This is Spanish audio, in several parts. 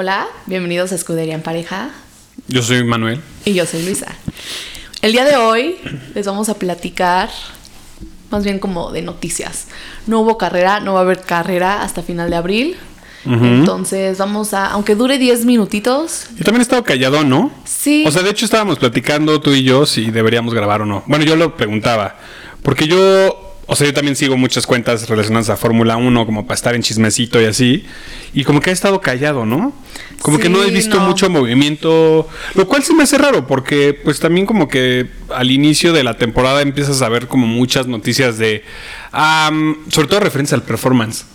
Hola, bienvenidos a Escudería en Pareja. Yo soy Manuel. Y yo soy Luisa. El día de hoy les vamos a platicar más bien como de noticias. No hubo carrera, no va a haber carrera hasta final de abril. Entonces vamos a, aunque dure 10 minutitos. Yo también he estado callado, ¿no? Sí. O sea, de hecho estábamos platicando tú y yo si deberíamos grabar o no. Bueno, yo lo preguntaba. Porque yo o sea, yo también sigo muchas cuentas relacionadas a Fórmula 1 como para estar en chismecito y así. Y como que ha estado callado, ¿no? Como que no he visto mucho movimiento, lo cual sí me hace raro porque pues también como que al inicio de la temporada empiezas a ver como muchas noticias de, sobre todo referencia al performance.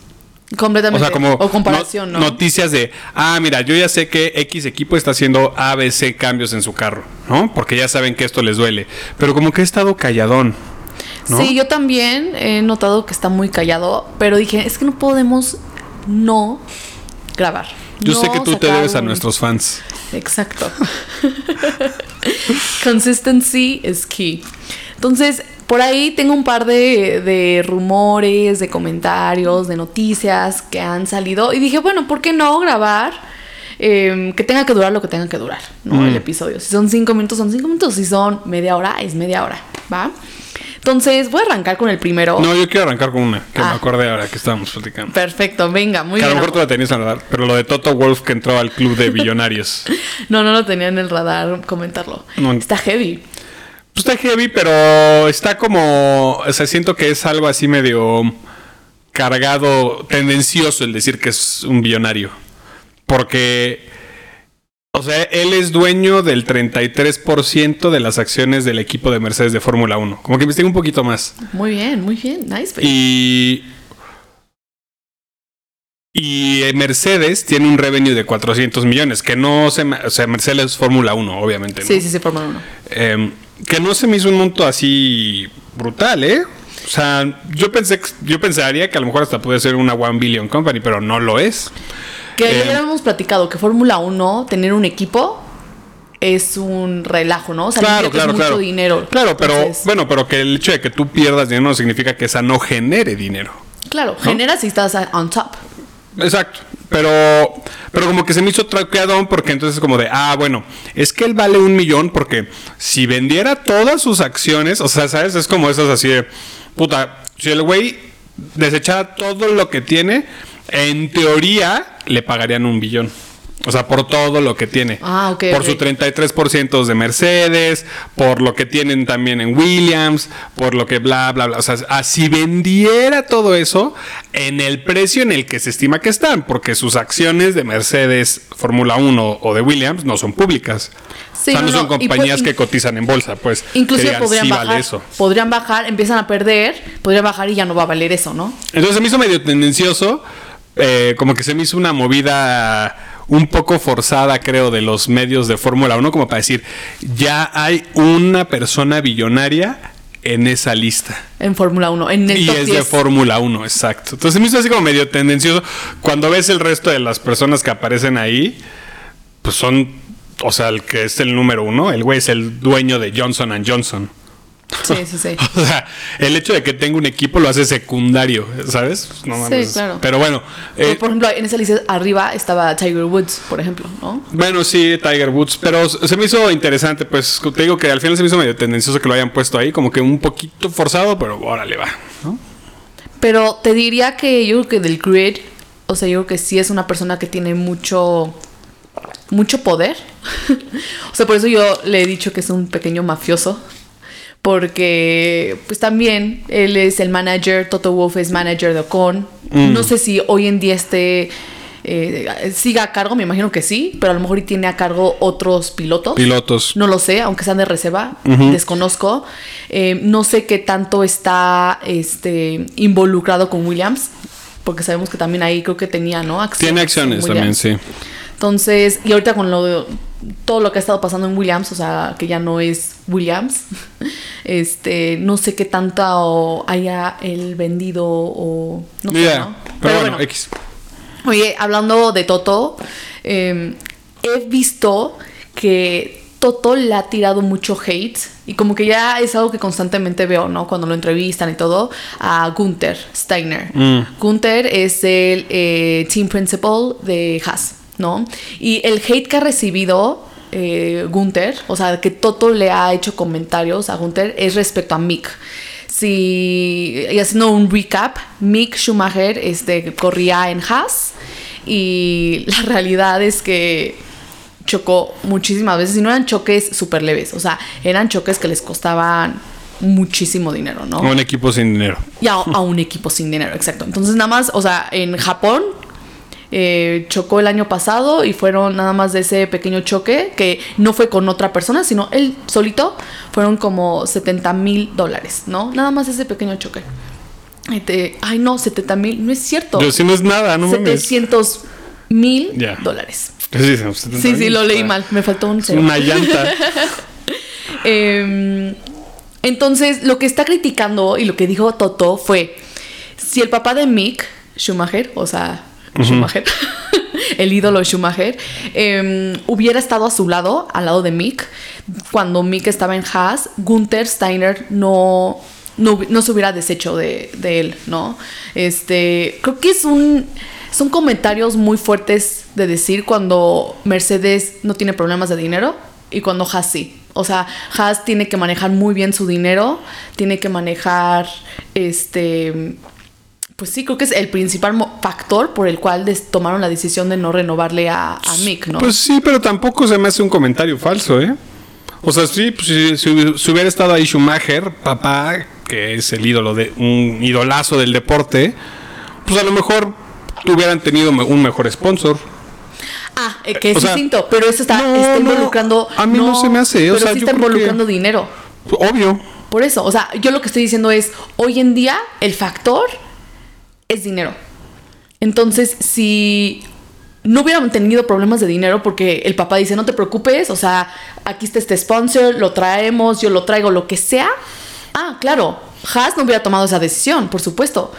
Completamente. O sea, como comparación, no, Noticias de, ah, mira, yo ya sé que X equipo está haciendo ABC cambios en su carro, ¿no? Porque ya saben que esto les duele. Pero como que he estado calladón. Sí, yo también he notado que está muy callado, pero dije, es que no podemos no grabar. Yo sé que tú te debes a nuestros fans. Exacto. Consistency is key. Entonces, por ahí tengo un par de, rumores, de comentarios, de noticias que han salido. Y dije, bueno, ¿por qué no grabar? Em, que tenga que durar lo que tenga que durar, ¿no? El mm. episodio. Si son cinco minutos, son cinco minutos. Si son media hora, es media hora, ¿va? Entonces, voy a arrancar con el primero. No, yo quiero arrancar con una, que me ah. acordé ahora que estábamos platicando. Perfecto, venga, muy que bien. A lo mejor tú la tenías en el radar, pero lo de Toto Wolf que entró al club de billonarios. no, no lo tenía en el radar comentarlo. Está heavy. Pues está heavy, pero está como. O sea, siento que es algo así medio cargado, tendencioso el decir que es un billonario. Porque o sea, él es dueño del 33% de las acciones del equipo de Mercedes de Fórmula 1. Como que investiga un poquito más. Muy bien, muy bien. Nice. Baby. Y. Y Mercedes tiene un revenue de 400 millones, que no se... O sea, Mercedes es Fórmula 1, obviamente. Sí, sí, sí, Fórmula 1. Em, que no se me hizo un monto así brutal, ¿eh? O sea, yo pensé, yo pensaría que a lo mejor hasta puede ser una One Billion Company, pero no lo es. Que ya eh, habíamos platicado que Fórmula 1, tener un equipo es un relajo, ¿no? O sea, claro, claro, mucho claro. dinero. Claro, pero bueno, pero que el hecho de que tú pierdas dinero no significa que esa no genere dinero. Claro, genera si estás on top. Exacto. Pero, pero como que se me hizo traqueadón porque entonces como de, ah, bueno, es que él vale un millón porque si vendiera todas sus acciones, o sea, ¿sabes? Es como esas así de, puta, si el güey desechara todo lo que tiene, en teoría le pagarían un billón. O sea, por todo lo que tiene. Ah, ok. por su 33% de Mercedes, por lo que tienen también en Williams, por lo que bla, bla, bla. O sea, si vendiera todo eso en el precio en el que se estima que están, porque sus acciones de Mercedes, Fórmula 1 o de Williams no son públicas. Sí, o sea, no, son compañías que cotizan en bolsa, pues. Incluso podrían bajar. eso. Podrían bajar, empiezan a perder, podrían bajar y ya no va a valer eso, ¿no? Entonces se me hizo medio tendencioso eh, como que se me hizo una movida un poco forzada, creo, de los medios de Fórmula 1, como para decir, ya hay una persona billonaria en esa lista. En Fórmula 1, en el Y es de Fórmula 1, exacto. Entonces me hizo así como medio tendencioso. Cuando ves el resto de las personas que aparecen ahí, pues son, o sea, el que es el número uno, el güey es el dueño de Johnson Johnson. Sí, sí, sí. o sea, el hecho de que tenga un equipo lo hace secundario, ¿sabes? No Sí, claro. Pero bueno. Eh, por ejemplo, en esa lista arriba estaba Tiger Woods, por ejemplo, ¿no? Bueno, sí, Tiger Woods. Pero se me hizo interesante, pues te digo que al final se me hizo medio tendencioso que lo hayan puesto ahí, como que un poquito forzado, pero órale va, ¿no? Pero te diría que yo creo que del grid, o sea, yo creo que sí es una persona que tiene mucho mucho poder. o sea, por eso yo le he dicho que es un pequeño mafioso porque pues también él es el manager, Toto Wolff es manager de Ocon. Mm. No sé si hoy en día esté eh, siga a cargo, me imagino que sí, pero a lo mejor tiene a cargo otros pilotos. Pilotos. No lo sé, aunque sean de reserva, desconozco. Eh, no sé qué tanto está este, involucrado con Williams, porque sabemos que también ahí creo que tenía, ¿no? Acciones tiene acciones también, sí. Entonces, y ahorita con lo de, todo lo que ha estado pasando en Williams, o sea, que ya no es Williams, este, no sé qué tanto haya el vendido o no sé, ¿no? Pero, bueno, X. Oye, hablando de Toto, em, he visto que Toto le ha tirado mucho hate y como que ya es algo que constantemente veo, ¿no? Cuando lo entrevistan y todo, a Gunther Steiner. Mm. Gunther es el eh, team principal de Haas. ¿No? Y el hate que ha recibido eh, Gunther, o sea, que Toto le ha hecho comentarios a Gunther, es respecto a Mick. Si, y haciendo un recap, Mick Schumacher este, corría en Haas y la realidad es que chocó muchísimas veces y no eran choques súper leves, o sea, eran choques que les costaban muchísimo dinero, ¿no? A un equipo sin dinero. Y a, a un equipo sin dinero, exacto. Entonces nada más, o sea, en Japón eh, chocó el año pasado y fueron nada más de ese pequeño choque que no fue con otra persona, sino él solito, fueron como 70 mil dólares, ¿no? Nada más ese pequeño choque. Este, ay, no, 70 mil, no es cierto. Yo sí no es nada, no mames. 700 mil dólares. Sí, sí, 70 Sí, sí, lo leí sea, mal, me faltó un cero. Una llanta. Eh, entonces, lo que está criticando y lo que dijo Toto fue, si el papá de Mick Schumacher, o sea, Schumacher, el ídolo Schumacher, eh, hubiera estado a su lado, al lado de Mick, cuando Mick estaba en Haas, Gunther Steiner no, no, no se hubiera deshecho de, de él, ¿no? Este, creo que es un... Son comentarios muy fuertes de decir cuando Mercedes no tiene problemas de dinero y cuando Haas sí. O sea, Haas tiene que manejar muy bien su dinero, tiene que manejar este pues sí, creo que es el principal factor por el cual tomaron la decisión de no renovarle a, a Mick, ¿no? Pues sí, pero tampoco se me hace un comentario falso, ¿eh? O sea, sí, pues, si, si hubi- si hubiera estado ahí Schumacher, papá, que es el ídolo de un idolazo del deporte, pues a lo mejor hubieran tenido un mejor sponsor. ah, eh, que es o sea, distinto, pero eso está, no, está no, involucrando. a mí no se me hace, o sea, sí está que- involucrando dinero. Obvio. Por eso, o sea, yo lo que estoy diciendo es, hoy en día el factor es dinero. Entonces, si no hubieran tenido problemas de dinero porque el papá dice, no te preocupes, o sea, aquí está este sponsor, lo traemos, yo lo traigo, lo que sea. Ah, claro, Haas no hubiera tomado esa decisión, por supuesto.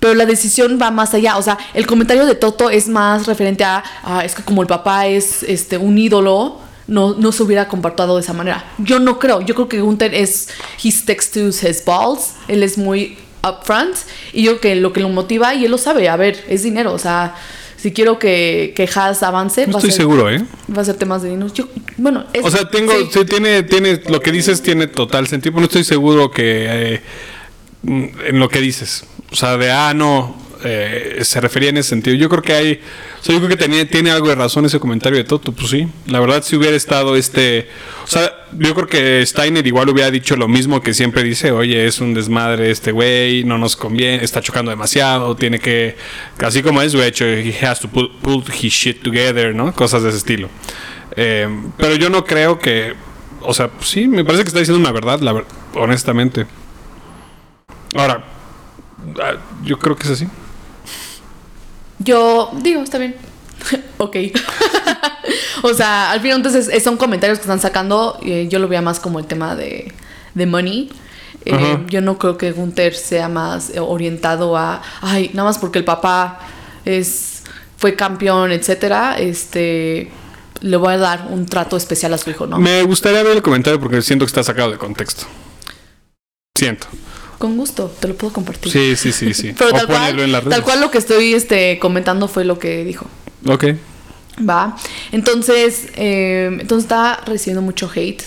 Pero la decisión va más allá. O sea, el comentario de Toto es más referente a, ah, es que como el papá es este, un ídolo, no, no se hubiera comportado de esa manera. Yo no creo. Yo creo que Gunther es, he sticks to his balls. Él es muy upfront. Y yo que lo que lo motiva, y él lo sabe, a ver, es dinero. O sea, si quiero que, que Haas avance, No va, estoy a ser, seguro, ¿eh? va a ser temas de dinero. Yo, bueno, es- O sea, tengo, sí. sí, tiene, tiene, lo que dices tiene total sentido, pero no estoy seguro que eh, en lo que dices. O sea, de ah, no, eh, se refería en ese sentido. Yo creo que hay, o sea, yo creo que tenía, tiene algo de razón ese comentario de Toto, pues sí. La verdad, si hubiera estado este, o sea, yo creo que Steiner igual hubiera dicho lo mismo que siempre dice, oye, es un desmadre este güey, no nos conviene, está chocando demasiado, tiene que, así como es, hecho, he has to pull, his shit together, ¿no? Cosas de ese estilo. Eh, pero yo no creo que, o sea, sí, me parece que está diciendo una verdad, la honestamente. Ahora, ah, yo creo que es así. Yo digo, está bien. ok. o sea, al final entonces son comentarios que están sacando. eh, yo lo veía más como el tema de, de money. Eh, yo no creo que Gunther sea más eh, orientado a, ay, nada más porque el papá es fue campeón, etcétera, este le voy a dar un trato especial a su hijo, ¿no? Me gustaría ver el comentario porque siento que está sacado de contexto. Siento. Con gusto, te lo puedo compartir. Sí, sí, sí, sí. Pero o tal cual, en las redes. tal cual lo que estoy este, comentando fue lo que dijo. Ok. Va. Entonces, eh, entonces está recibiendo mucho hate.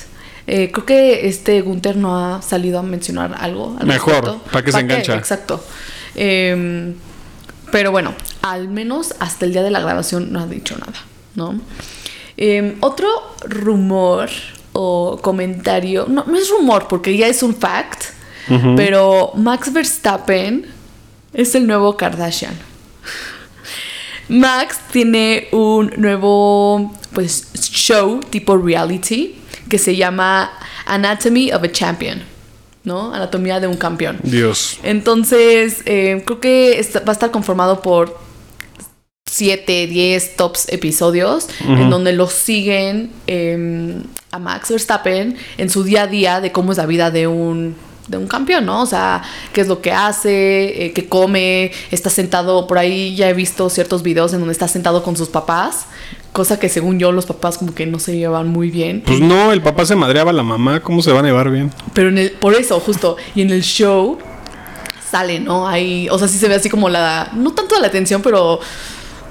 Eh, creo que este Gunther no ha salido a mencionar algo. al Mejor. ¿para qué se ¿Pa' engancha? Exacto. Eh, pero bueno, al menos hasta el día de la grabación no ha dicho nada, ¿no? Eh, otro rumor o comentario, no, no es rumor porque ya es un fact, pero Max Verstappen es el nuevo Kardashian. Max tiene un nuevo pues show tipo reality que se llama Anatomy of a Champion, ¿no? Anatomía de un campeón. Dios. Entonces, eh, creo que está- va a estar conformado por 7, 10 tops episodios en donde lo siguen eh, a Max Verstappen en su día a día de cómo es la vida de un, de un campeón, ¿no? O sea, qué es lo que hace, eh, qué come, está sentado, por ahí ya he visto ciertos videos en donde está sentado con sus papás, cosa que según yo los papás como que no se llevan muy bien. Pues no, el papá se madreaba a la mamá. ¿Cómo se van a llevar bien? Pero en el, por eso, justo, y en el show sale, ¿no? Ahí, o sea, sí se ve así como la, no tanto la atención, pero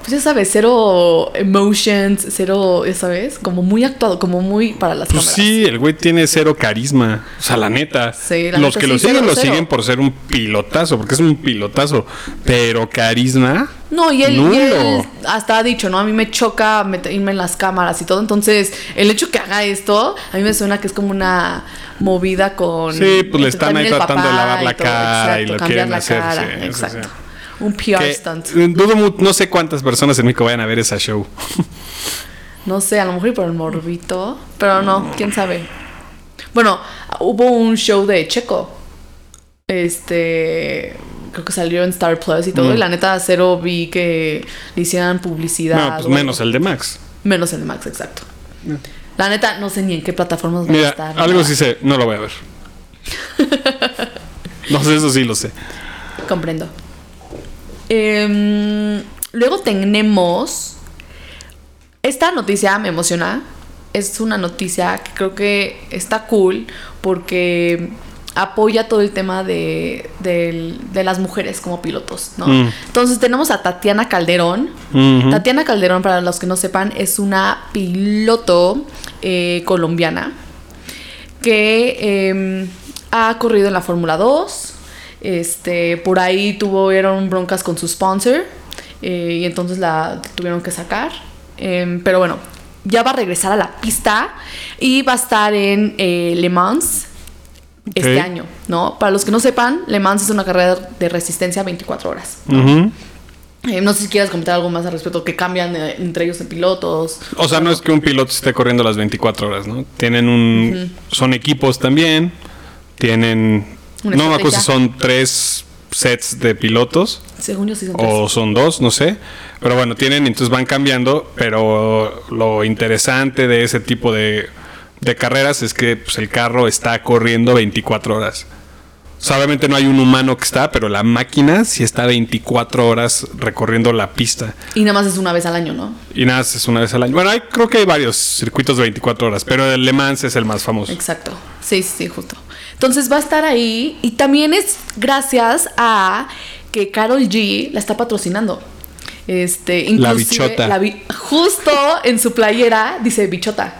pues ya sabes, cero emotions, cero, ya sabes, como muy actuado, como muy para las Pues cámaras. sí, el güey tiene cero carisma. O sea, la neta. Sí, la Los neta que sí, lo siguen, cero, lo cero. siguen por ser un pilotazo, porque es un pilotazo. Pero carisma. No, y él, y él hasta ha dicho, ¿no? A mí me choca met- irme en las cámaras y todo. Entonces, el hecho que haga esto, a mí me suena que es como una movida con. Sí, pues le están ahí tratando de lavar la cara y exacto, lo quieren hacer, sí, exacto. sí. Un PR stunt. dudo no sé cuántas personas en México vayan a ver esa show. No sé, a lo mejor y por el morbito. Pero no, quién sabe. Bueno, hubo un show de Checo. Este. Creo que salió en Star Plus y todo. Mm. Y la neta, cero vi que le hicieran publicidad. No, pues menos el de Max. Menos el de Max, exacto. La neta, no sé ni en qué plataformas va a estar. algo nada. sí sé, no lo voy a ver. no sé, eso sí lo sé. Comprendo. Em, luego tenemos. Esta noticia me emociona. Es una noticia que creo que está cool porque apoya todo el tema de, de las mujeres como pilotos, ¿no? Mm. Entonces tenemos a Tatiana Calderón. Ujú. Tatiana Calderón, para los que no sepan, es una piloto eh, colombiana que eh, ha corrido en la Fórmula 2. Este, por ahí tuvieron broncas con su sponsor eh, y entonces la tuvieron que sacar. Em, pero bueno, ya va a regresar a la pista y va a estar en eh, Le Mans este año, ¿no? Para los que no sepan, Le Mans es una carrera de resistencia 24 horas. Eh, no sé si quieras comentar algo más al respecto, que cambian eh, entre ellos de pilotos. O sea, no es que un piloto esté corriendo las 24 horas, ¿no? Tienen un... Son equipos también. Tienen... Una no me acuerdo si son tres sets de pilotos Según yo sí son o tres. son dos, no sé. Pero bueno, tienen, entonces van cambiando. Pero lo interesante de ese tipo de, de carreras es que pues, el carro está corriendo 24 horas. O sea, obviamente no hay un humano que está, pero la máquina sí está 24 horas recorriendo la pista. Y nada más es una vez al año, ¿no? Y nada, es una vez al año. Bueno, hay, creo que hay varios circuitos de 24 horas, pero el Le Mans es el más famoso. Exacto. Sí, sí, sí, justo. Entonces va a estar ahí y también es gracias a que Carol G la está patrocinando. Este, La bichota. la bi- justo en su playera dice bichota.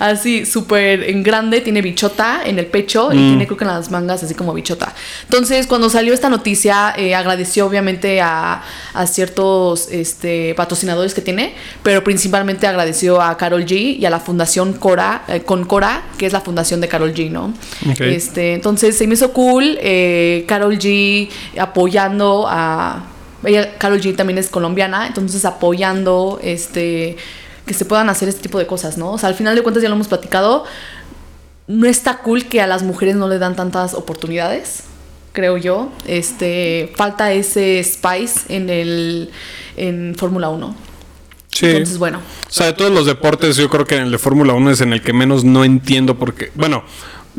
Así, súper en grande, tiene bichota en el pecho y Mm. tiene creo que en las mangas así como bichota. Entonces, cuando salió esta noticia, eh, agradeció obviamente a, a ciertos este, patrocinadores que tiene, pero principalmente agradeció a Carol G y a la fundación Cora, eh, con Cora, que es la fundación de Carol G, ¿no? Este, entonces se me hizo cool eh, Carol G apoyando a ella Carol G también es colombiana, entonces apoyando este que se puedan hacer este tipo de cosas, ¿no? O sea, al final de cuentas ya lo hemos platicado, no está cool que a las mujeres no le dan tantas oportunidades, creo yo. Este, falta ese spice en el en Fórmula 1. Sí. Entonces, bueno, O sea, de todos los deportes, yo creo que en el de Fórmula 1 es en el que menos no entiendo por qué. Bueno,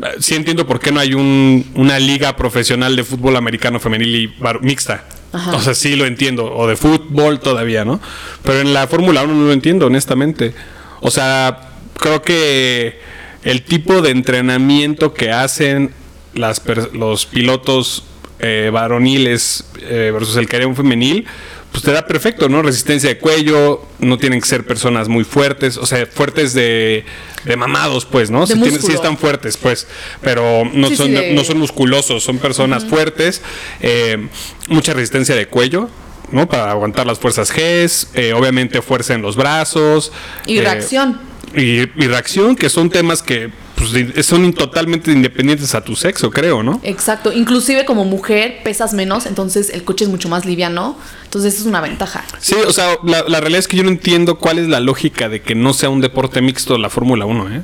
eh, sí entiendo por qué no hay un, una liga profesional de fútbol americano femenil y mixta. O sea, sí lo entiendo. O de fútbol todavía, ¿no? Pero en la Fórmula 1 no lo entiendo, honestamente. O sea, creo que el tipo de entrenamiento que hacen las los pilotos eh, varoniles eh, versus el que femenil, pues te da perfecto, ¿no? Resistencia de cuello, no tienen que ser personas muy fuertes, o sea, fuertes de, de mamados, pues, ¿no? Tienen- músculo. están fuertes, pues, pero no, Sí, sí, son, de- no son musculosos, son personas fuertes, eh, mucha resistencia de cuello. ¿no? Para aguantar las fuerzas Gs, eh, obviamente fuerza en los brazos. y eh, reacción. y, y reacción, que son temas que pues, son totalmente independientes a tu sexo, creo, ¿no? Exacto, inclusive como mujer pesas menos, entonces el coche es mucho más liviano, entonces eso es una ventaja. Sí, o sea, la, la realidad es que yo no entiendo cuál es la lógica de que no sea un deporte mixto la Fórmula 1, ¿eh?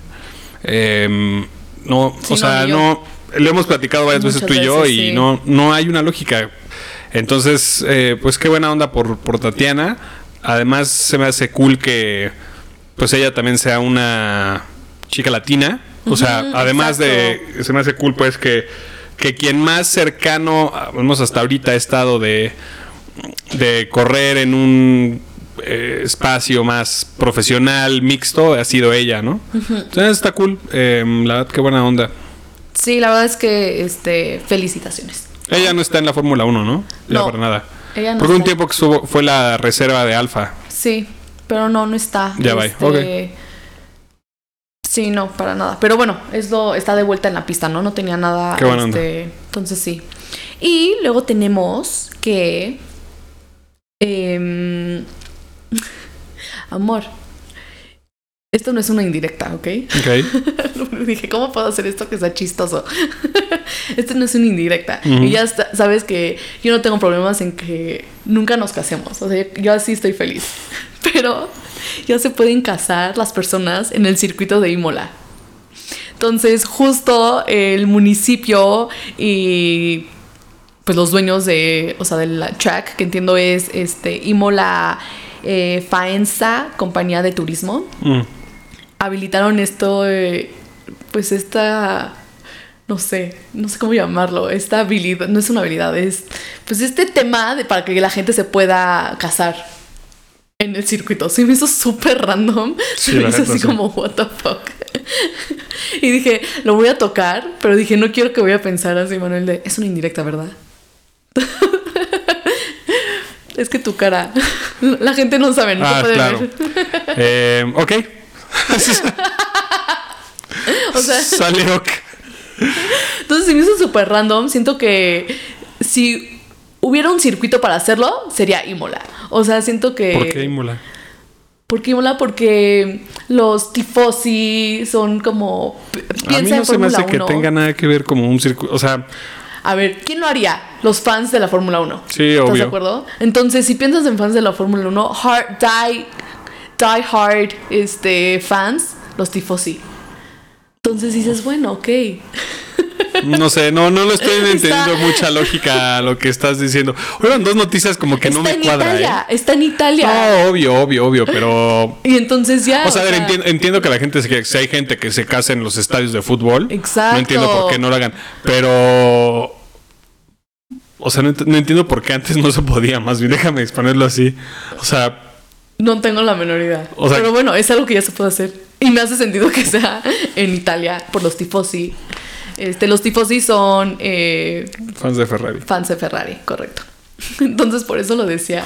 Em, no, Sí, o no, sea, no, lo hemos platicado varias veces tú y yo veces, y sí. no, no hay una lógica. Entonces, eh, pues qué buena onda por, por Tatiana. Además, se me hace cool que pues ella también sea una chica latina. O sea, además de, se me hace cool pues que, que quien más cercano, vamos hasta ahorita ha estado de, de correr en un eh, espacio más profesional, mixto, ha sido ella, ¿no? Entonces está cool. Eh, la verdad, qué buena onda. Sí, la verdad es que este felicitaciones. Ella no está en la Fórmula 1, ¿no? Ya No. para nada. Ella no Porque un está. tiempo que estuvo, fue la reserva de Alfa. Sí, pero no, no está. Ya va, Este, ok. Sí, no, para nada. Pero bueno, es lo, está de vuelta en la pista, ¿no? No tenía nada. Qué buena este, Entonces sí. Y luego tenemos que. em, amor. Esto no es una indirecta, ¿ok? Ok. Dije, ¿cómo puedo hacer esto que sea chistoso? esto no es una indirecta. Y ya está- sabes que yo no tengo problemas en que nunca nos casemos. O sea, yo así estoy feliz. Pero ya se pueden casar las personas en el circuito de Imola. Entonces, justo el municipio y pues los dueños de, o sea, del track, que entiendo es este Imola eh, Faenza, compañía de turismo Mm. habilitaron esto, eh, pues esta, no sé, no sé cómo llamarlo, esta habilidad, no es una habilidad, es pues este tema de, para que la gente se pueda casar en el circuito. Sí, me hizo súper random. Sí, Se me hizo así sí. como, what the fuck. y dije, lo voy a tocar, pero dije, no quiero que voy a pensar así, Manuel, de, es una indirecta, ¿verdad? es que tu cara, la gente no sabe, no Ah, puede claro. ver. Eh, ok. O sea. Entonces se me hizo súper random. Siento que si hubiera un circuito para hacerlo, sería Imola. O sea, siento que. ¿Por qué Imola? ¿Por qué Imola? Porque los tifosi son como. pi- A mí Piensa no en se me hace que 1. tenga nada que ver como un circuito. O sea, A ver, ¿quién lo haría? Los fans de la Fórmula 1. Sí, ¿Estás obvio. de acuerdo? Entonces, si piensas en fans de la Fórmula 1, hard, die, die hard este, fans, los tifosi. Entonces dices, bueno, ok. No sé, no, no lo estoy Está- entendiendo mucha lógica a lo que estás diciendo. Fueron dos noticias como que no está me en cuadra, Italia, ¿eh? está en Italia. No, obvio, obvio, obvio, pero. Y entonces ya. O sea, ver, sea, entiendo, entiendo que la gente, si hay gente que se casa en los estadios de fútbol. Exacto. No entiendo por qué no lo hagan. Pero. O sea, no, ent- no entiendo por qué antes no se podía, más bien déjame exponerlo así. O sea, No tengo la menor idea. O sea- Pero bueno, es algo que ya se puede hacer. Y me hace sentido que sea en Italia por los tifosi. Este, los tifosi son eh, fans de Ferrari. fans de Ferrari, correcto. Entonces por eso lo decía.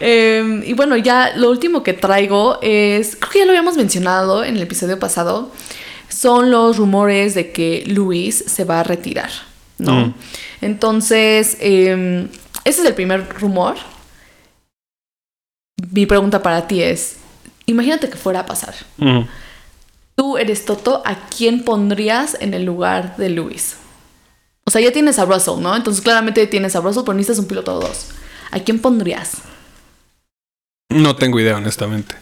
Eh, y bueno, ya lo último que traigo es, creo que ya lo habíamos mencionado en el episodio pasado, son los rumores de que Luis se va a retirar, ¿no? Mm. Entonces, eh, ese es el primer rumor. Mi pregunta para ti es, imagínate que fuera a pasar. Ujú. Tú eres Toto, ¿a quién pondrías en el lugar de Luis? O sea, ya tienes a Russell, ¿no? Entonces claramente tienes a Russell, pero necesitas un piloto 2. ¿A quién pondrías? No tengo idea, honestamente.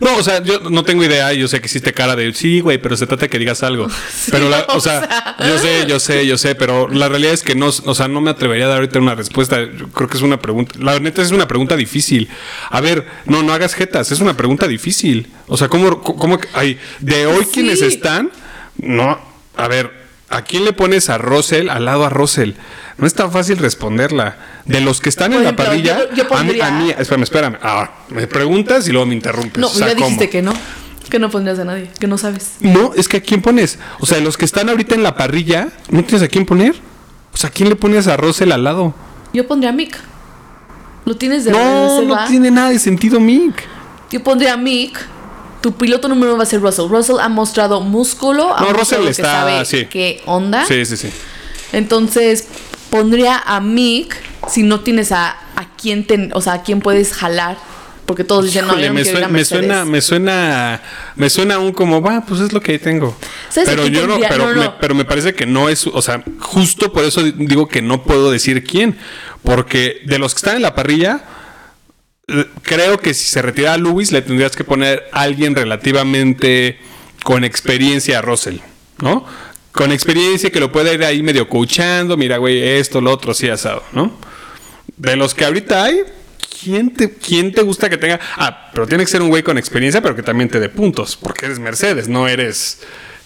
No, o sea, yo no tengo idea yo sé que hiciste cara de sí, güey, pero se trata de que digas algo. pero, la- o, sea, sea. yo sé, yo sé, yo sé, pero la realidad es que no, o sea, no me atrevería a dar ahorita una respuesta. Yo creo que es una pregunta, la neta es una pregunta difícil. A ver, no, no hagas jetas, es una pregunta difícil. O sea, ¿cómo, cómo, ay, de hoy Sí. quienes están? No, a ver, ¿a quién le pones a Russell al lado a Russell? No es tan fácil responderla. De los que están Por en ejemplo, la parrilla, yo- yo a mí, a pondría- mí, espérame, espérame. Ah, me preguntas y luego me interrumpes. No, O sea, ya dijiste ¿cómo? que no. Que no pondrías a nadie, que no sabes. No, es que ¿a quién pones? O sea, los que están ahorita en la parrilla, ¿no tienes a quién poner? O sea, ¿a quién le pones a Russell al lado? Yo pondría a Mick. Lo tienes de No, no tiene nada de sentido, Mick. Yo pondría a Mick. Tu piloto número uno va a ser Russell. Russell ha mostrado músculo. Ha No, mostrado Russell que está- sabe sí. qué onda. Sí, sí, sí. Entonces, pondría a Mick si no tienes a, a quién ten- o sea, a quién puedes jalar. Porque todos dicen, no, Híjole, yo no me, a suena, me Mercedes". suena, me suena, me suena aún como, va, pues es lo que tengo. ¿Sabes a Pero yo no, pero, No, no, Me, no. pero me parece que no es, o sea, justo por eso digo que no puedo decir quién, porque de los que están en la parrilla, creo que si se retira a Lewis le tendrías que poner a alguien relativamente con experiencia a Russell, ¿no? Con experiencia que lo pueda ir ahí medio coachando, mira, güey, esto, lo otro, así asado, ¿no? De los que ahorita hay, ¿quién te, ¿quién te gusta que tenga? Ah, pero tiene que ser un güey con experiencia, pero que también te dé puntos, porque eres Mercedes, no eres,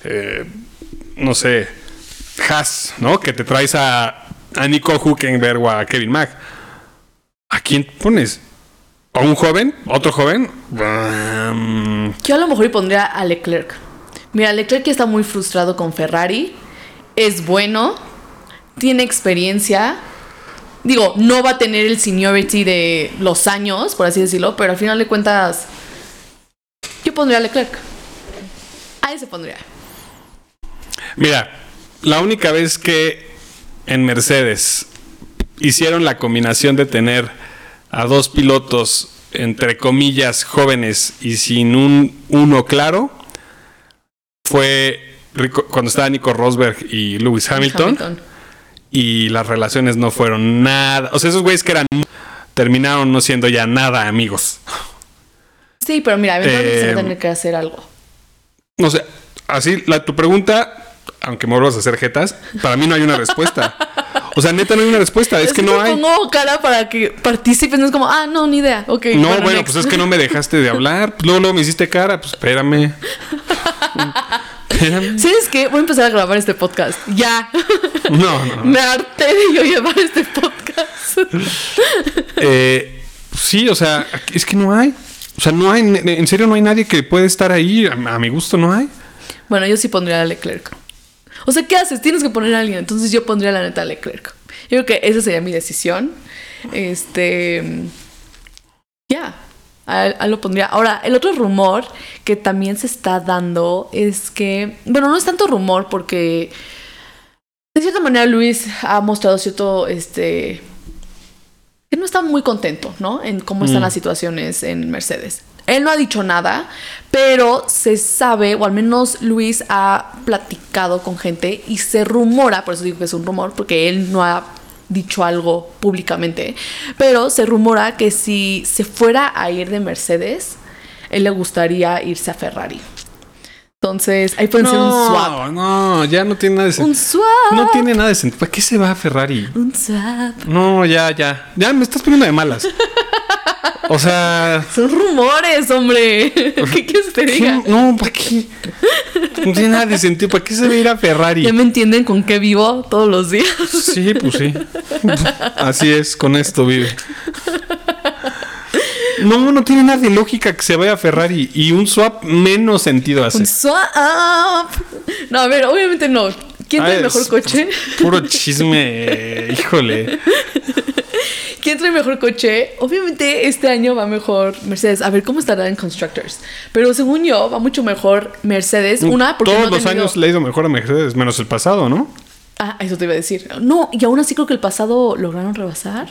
eh, no sé, Haas, ¿no? Que te traes a, a Nico Huckenberg o a Kevin Mack. ¿A quién pones? ¿A un joven? ¿Otro joven? Um, Yo a lo mejor pondría a Leclerc. Mira, Leclerc está muy frustrado con Ferrari. Es bueno. Tiene experiencia. Digo, no va a tener el seniority de los años, por así decirlo, pero al final de cuentas, yo pondría a Leclerc. Ahí se pondría. Mira, la única vez que en Mercedes hicieron la combinación de tener a dos pilotos, entre comillas, jóvenes y sin un uno claro, fue Rico- cuando estaba Nico Rosberg y Lewis Hamilton, y las relaciones no fueron nada. O sea, esos güeyes que eran terminaron no siendo ya nada amigos. Sí, pero mira, eventualmente se va a Eh, tener que hacer algo. No sé, así, la, tu pregunta, aunque me vuelvas a hacer jetas, para mí no hay una respuesta. O sea, neta, no hay una respuesta. Es que no te hay. pongo cara para que participes, no es como, ah, no, ni idea. Ok. No, bueno, pues es que no me dejaste de hablar. Luego, luego me hiciste cara. Pues espérame. espérame. ¿Sabes qué? Voy a empezar a grabar este podcast. Ya. No, no, no. Me harté de yo llevar este podcast. Eh, sí, o sea, es que no hay. O sea, no hay. En serio, no hay nadie que puede estar ahí. A mi gusto, no hay. Bueno, yo sí pondría a Leclerc. O sea, ¿qué haces? Tienes que poner a alguien. Entonces yo pondría la neta a Leclerc. Yo creo que esa sería mi decisión. Este. Ya. A, él- a él lo pondría. Ahora, el otro rumor que también se está dando es que. Bueno, no es tanto rumor porque. De cierta manera, Luis ha mostrado cierto. Este. Que no está muy contento, ¿no? En cómo están Mm. las situaciones en Mercedes. Él no ha dicho nada, pero se sabe, o al menos Luis ha platicado con gente y se rumora, por eso digo que es un rumor, porque él no ha dicho algo públicamente, pero se rumora que si se fuera a ir de Mercedes, él le gustaría irse a Ferrari. Entonces, ahí pueden ser un swap. No, ya no tiene nada de Un sentido. swap. No tiene nada de sentido. ¿Para qué se va a Ferrari? Un swap. No, ya, ya. Ya me estás poniendo de malas. O sea. Son rumores, hombre. ¿Qué quieres que diga? No, ¿para qué? No tiene nada de sentido. ¿Para qué se va a ir a Ferrari? ¿Ya me entienden con qué vivo todos los días? Sí, pues sí. Así es, con esto vive. No, no tiene nada de lógica que se vaya a Ferrari y un swap menos sentido hace. Un swap. No, a ver, obviamente no. ¿Quién Ah, el mejor coche? Puro chisme, híjole. ¿Quién trae mejor coche? Obviamente este año va mejor Mercedes. A ver cómo estará en Constructors. Pero según yo, va mucho mejor Mercedes. Una, porque Todos no los tenido- años le ha ido mejor a Mercedes, menos el pasado, ¿no? Ah, eso te iba a decir. No, y aún así creo que el pasado lograron rebasar.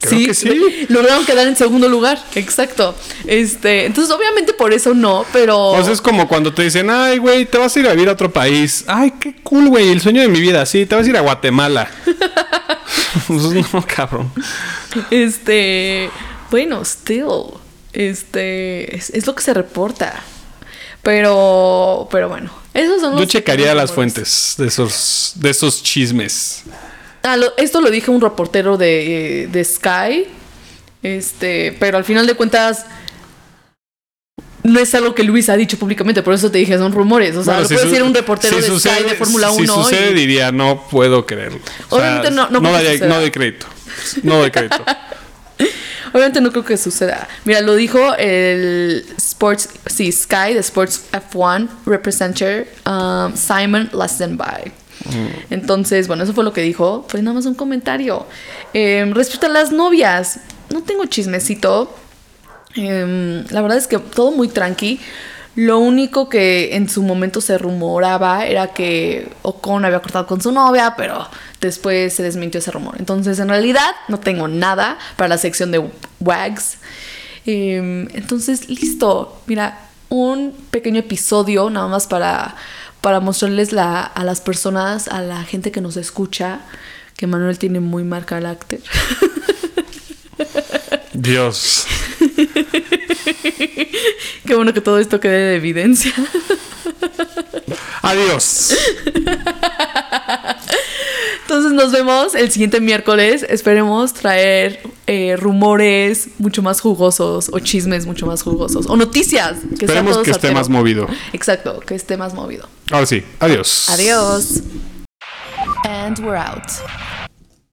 Creo que sí. lo- Lograron quedar en segundo lugar. Exacto. Este, entonces obviamente por eso no, pero sea, es como cuando te dicen, ay, güey, te vas a ir a vivir a otro país. Ay, qué cool, güey, el sueño de mi vida. Sí, te vas a ir a Guatemala. Pues no, cabrón. Este, bueno, still, este, es, es lo que se reporta. Pero, pero bueno, esos son los Yo checaría pequeños las fuentes de esos, de esos chismes. Ah, lo- esto lo dije un reportero de, eh, de Sky, este, pero al final de cuentas no es algo que Luis ha dicho públicamente, por eso te dije, son rumores. O sea, Bueno, lo si puede decir un reportero si de sucede- Sky de Fórmula 1. Si sucede, y- diría, no puedo creerlo. O sea, Obviamente no- no daría- suceda. no doy crédito. No doy crédito. Obviamente no creo que suceda. Mira, lo dijo el Sports, sí, Sky, de Sports F1 Representative um, Simon Lassenby. Entonces, bueno, eso fue lo que dijo. Fue nada más un comentario. Eh, respecto a las novias, no tengo chismecito. Em, la verdad es que todo muy tranqui. Lo único que en su momento se rumoraba era que Ocon había cortado con su novia, pero después se desmintió ese rumor. Entonces, en realidad, no tengo nada para la sección de WAGs. Em, entonces, listo. Mira, un pequeño episodio nada más para, para mostrarles la- a las personas, a la gente que nos escucha, que Manuel tiene muy mal carácter. Dios. Qué bueno que todo esto quede de evidencia. Adiós. Entonces nos vemos el siguiente miércoles. Esperemos traer eh, rumores mucho más jugosos o chismes mucho más jugosos o noticias. Que Esperemos que esté más movido. Exacto, que esté más movido. Ahora sí, adiós. Adiós. And we're out.